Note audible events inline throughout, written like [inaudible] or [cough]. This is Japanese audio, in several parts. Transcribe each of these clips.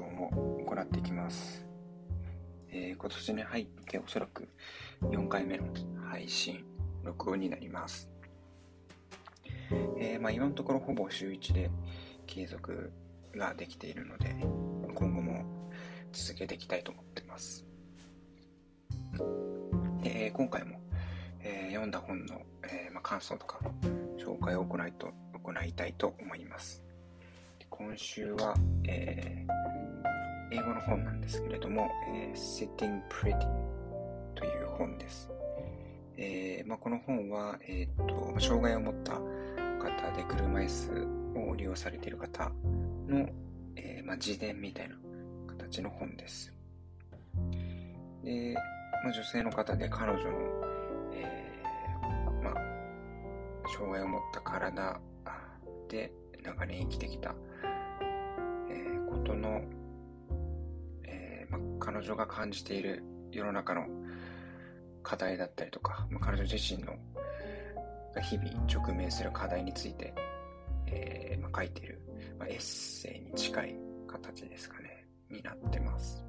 録音を行っていきます。えー、今年に入っておそらく4回目の配信、録音になります。えー、まあ、今のところほぼ週1で継続ができているので、今後も続けていきたいと思ってます。で、えー、今回も、え読んだ本の、えまあ、感想とか紹介を行いと行いたいと思います。今週は、えー、英語の本なんですけれども、えー、Sitting Pretty という本です。えーまあ、この本は、えーと、障害を持った方で車椅子を利用されている方の、えーまあ、自伝みたいな形の本です。で、まあ、女性の方で彼女の、えーま、障害を持った体で長年生きてきたえことの、彼女が感じている世の中の課題だったりとか、まあ彼女自身の日々直面する課題について、えー、まあ書いている、まあエッセイに近い形ですかね、になってます。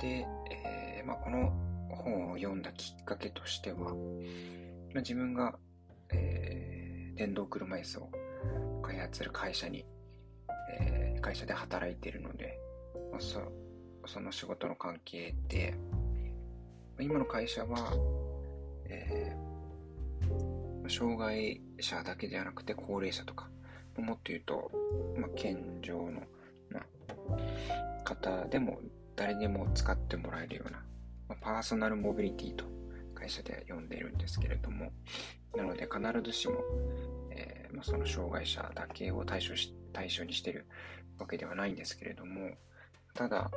で、えー、まこの本を読んだきっかけとしては、ま自分が、えー、電動車椅子を開発する会社にえー、会社で働いているので、まあ、そその仕事の関係で、今の会社は、えー、障害者だけではなくて高齢者とか、もっと言うと、まあ、健常の、まあ、方でも誰でも使ってもらえるような、まあ、パーソナルモビリティと会社で呼んでいるんですけれども、なので必ずしも、えーまあ、その障害者だけを対象し対象にしているわけではないんですけれども、ただ、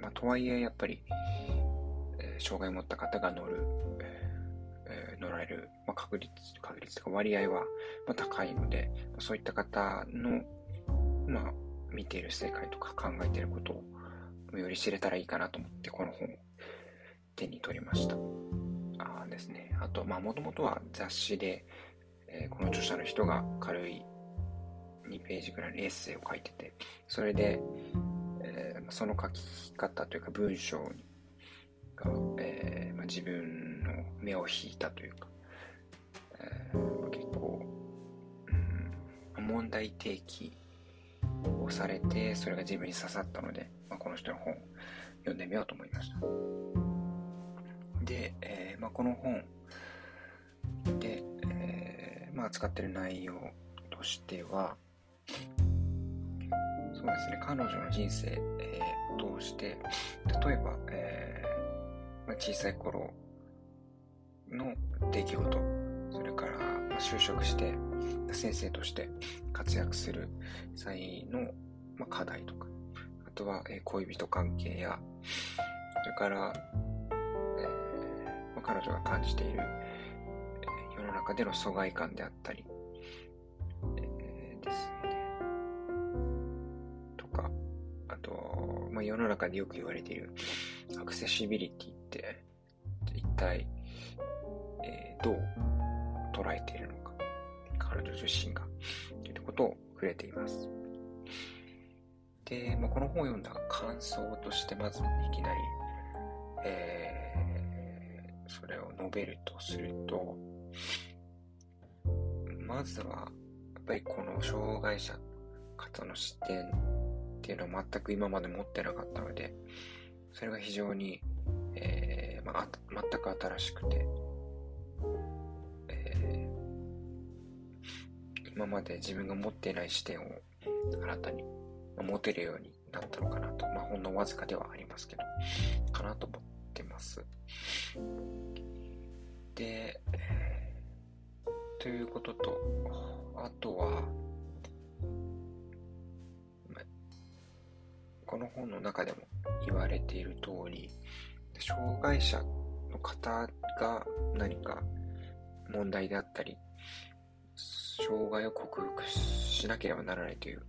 まあ、とはいえやっぱり、えー、障害を持った方が乗る、えー、乗られる、まあ、確率、確率とか割合は、まあ、高いので、まそういった方の、まあ、見ている世界とか考えていることをより知れたらいいかなと思って、この本を手に取りました。あですね。あと、まあ、もともとは雑誌で、えー、この著者の人が軽い2ページぐらいのエッセイを書いてて、それで、えー、その書き方というか文章が、えーまあ、自分の目を引いたというか、えー、結構、うん、問題提起をされて、それが自分に刺さったので、まあ、この人の本読んでみようと思いました。で、えーまあ、この本で、えーまあ、扱ってる内容としては、そうですね、彼女の人生、えー、をして、例えば、えー、まあ、小さい頃の出来事、それから、ま、就職して、先生として活躍する際の、ま、課題とか、あとは、え、恋人関係や、それから、えまあ、彼女が感じている、世の中での疎外感であったり、えー、ですね。とか、あとまあ、世の中でよく言われているアクセシビリティって一体、えー、どう捉えているのか彼女自身がということを触れています。で、まあ、この本を読んだ感想としてまずいきなり、えー、それを述べるとすると、まずは、やっぱりこの障害者方の視点っていうのは全く今まで持ってなかったので、それが非常に、えー、まあ、全く新しくて、えー、今まで自分が持っていない視点を新たに持てるようになったのかなと、まあ、ほんのわずかではありますけど、かなと思ってます。で、えー、ということと、あとは、この本の中でも言われている通り、障害者の方が何か問題であったり、障害を克服しなければならないという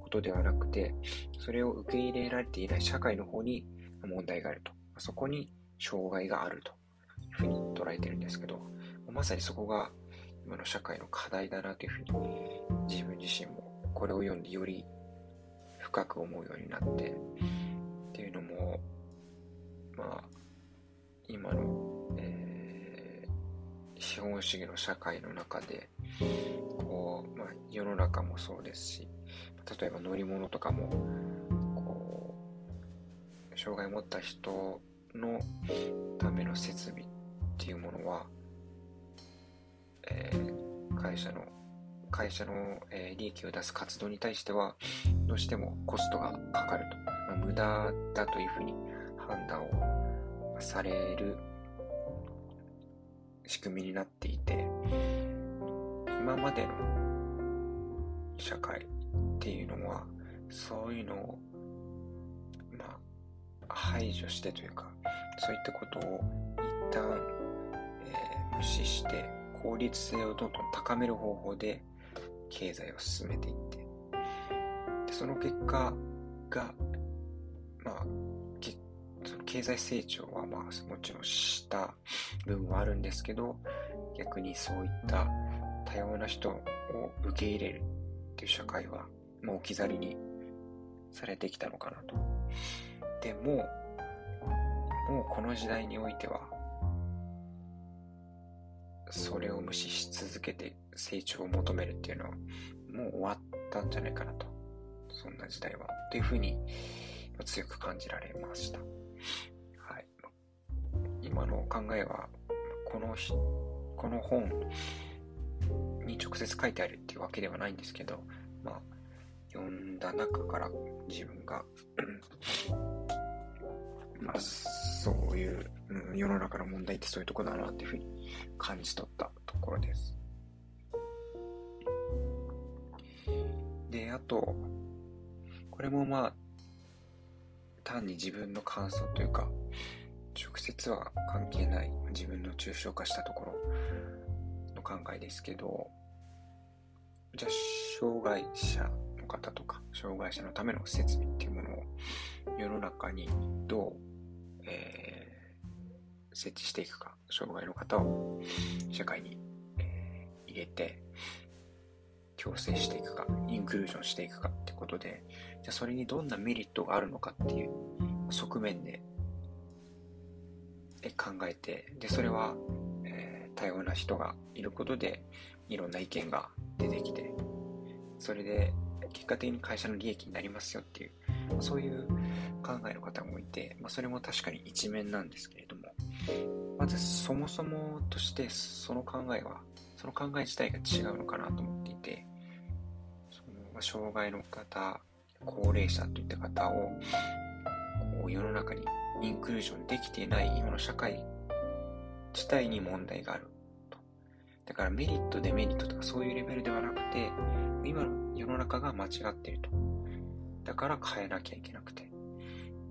ことではなくて、それを受け入れられていない社会の方に問題があると。そこに障害があるというふうに捉えてるんですけど、まさにそこが今の社会の課題だなというふうに自分自身もこれを読んでより深く思うようになってっていうのもまあ今の、えー、資本主義の社会の中でこう、まあ、世の中もそうですし例えば乗り物とかもこう障害を持った人のための設備っていうものは、えー、会社の会社の、えー、利益を出す活動に対してはどうしてもコストがかかると、まあ、無駄だというふうに判断をされる仕組みになっていて今までの社会っていうのはそういうのをまあ排除してというかそういったことを一旦、えー、無視して効率性をどんどん高める方法で経済を進めていって。でその結果がまあその経済成長はまあもちろんした部分はあるんですけど逆にそういった多様な人を受け入れるっていう社会はもう置き去りにされてきたのかなと。でももうこの時代においてはそれを無視し続けて成長を求めるっていうのはもう終わったんじゃないかなと。そんな時代は。というふうに強く感じられました、はい、今の考えはこのこの本に直接書いてあるっていうわけではないんですけどまあ読んだ中から自分が [clears throat] まあ、そういう、うん、世の中の問題ってそういうとこだなっていうふうに感じ取ったところです。あと、これもまあ、単に自分の感想というか、直接は関係ない自分の抽象化したところの考えですけど、じゃあ、障害者の方とか、障害者のための設備っていうものを世の中にどうえー、設置していくか、障害の方を社会に、えー、入れて、強制していくか、インクルージョンしていくかってことで、じゃあそれにどんなメリットがあるのかっていう側面で考えて、で、それは、えー、多様な人がいることで、いろんな意見が出てきて、それで結果的に会社の利益になりますよっていうそういう考えの方もいて、まあ、それも確かに一面なんですけれども、まずそもそもとしてその考えは、その考え自体が違うのかなと思っていて、障害の方、高齢者といった方をこう世の中にインクルージョンできていない今の社会自体に問題があると。だからメリット、デメリットとかそういうレベルではなくて、今の世の中が間違っていると。だから変えなきゃいけなくて。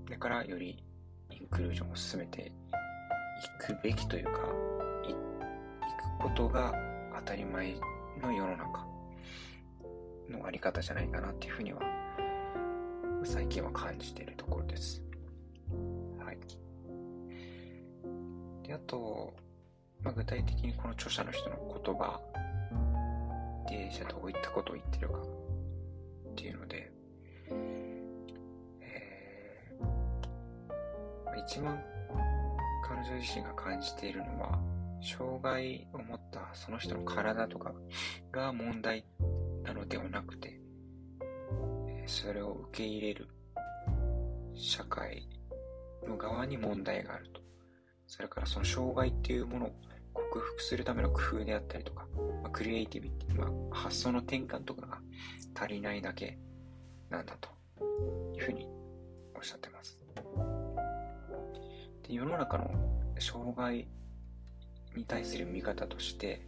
だからよりインクルージョンを進めていくべきというか、い、いくことが当たり前の世の中のあり方じゃないかなっていうふうには、最近は感じているところです。はい。で、あと、まあ、具体的にこの著者の人の言葉で、じゃあどういったことを言ってるかっていうので、一番彼女自身が感じているのは、障害を持ったその人の体とかが問題なのではなくて、それを受け入れる社会の側に問題があると。それからその障害っていうものを克服するための工夫であったりとか、まあ、クリエイティビティ、まあ、発想の転換とかが足りないだけなんだというふうにおっしゃってます。で世の中の障害に対する見方として、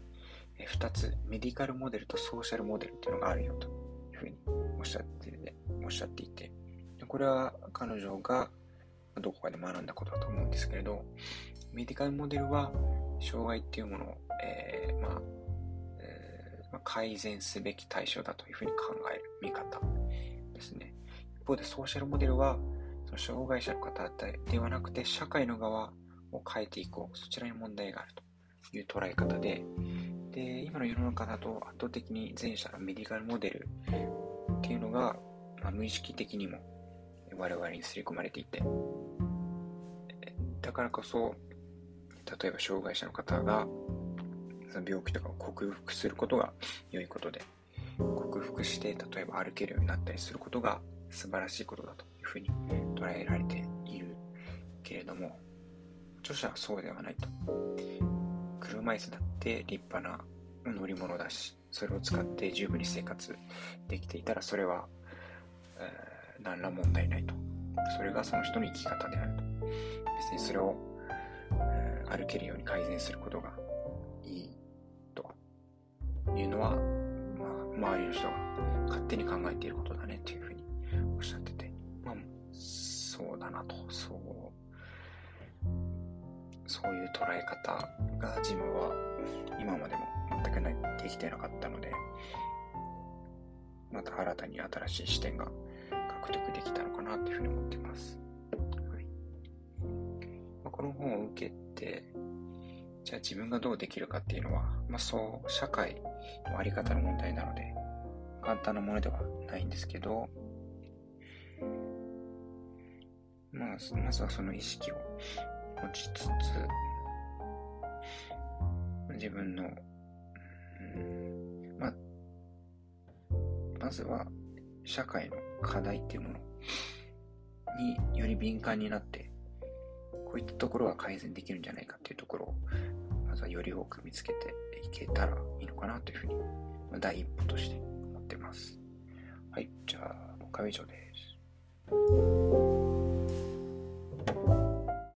2つ、メディカルモデルとソーシャルモデルっていうのがあるよというふうにおっしゃって、おっしゃっていて、これは彼女がどこかで学んだことだと思うんですけれど、メディカルモデルは障害っていうものを、えー、まあ、えー、改善すべき対象だというふうに考える見方ですね。一方でソーシャルモデルは、障害者の方ではなくて社会の側を変えていこうそちらに問題があるという捉え方でで今の世の中だと圧倒的に前者のメディカルモデルっていうのがまあ、無意識的にも我々に刷り込まれていて、だからこそ、例えば障害者の方が、その病気とかを克服することが良いことで、克服して例えば歩けるようになったりすることが素晴らしいことだというふうに捉えられているけれども著者はそうではないと。車椅子だって立派な乗り物だしそれを使って十分に生活できていたらそれは、えー、何ら問題ないと。それがその人の生き方であると。別にそれを、えー、歩けるように改善することがいいというのはまあ周りの人が勝手に考えていることだねっていうふうにおっしゃってて、まあ、そうだなと、そう、そういう捉え方が自分は今までも全くない、できてなかったので、また新たに新しい視点が獲得できたのかなっていうふうに思ってます。はいまあ、この本を受けて、じゃあ自分がどうできるかっていうのは、まあそう、社会のあり方の問題なので、簡単なものではないんですけど、まあ、まずはその意識を持ちつつ、自分の、うん、まあ、まずは社会の課題っていうものにより敏感になって、こういったところは改善できるんじゃないかっていうところを、まずはより多く見つけていけたらいいのかなというふうに、まあ、第一歩として思ってます。はい、じゃあ、僕は以上です。